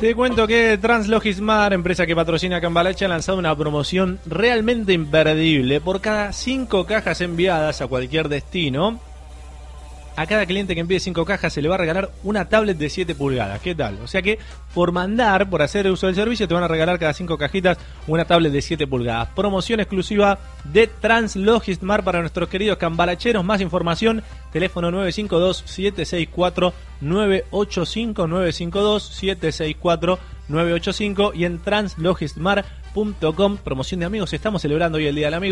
Te cuento que Translogismar, empresa que patrocina Cambalache, ha lanzado una promoción realmente imperdible. Por cada cinco cajas enviadas a cualquier destino, a cada cliente que envíe 5 cajas se le va a regalar una tablet de 7 pulgadas. ¿Qué tal? O sea que por mandar, por hacer uso del servicio, te van a regalar cada 5 cajitas una tablet de 7 pulgadas. Promoción exclusiva de Translogismar para nuestros queridos cambalacheros. Más información, teléfono 952-764-985, 952-764-985 y en translogismar.com. Promoción de amigos, estamos celebrando hoy el Día del Amigo.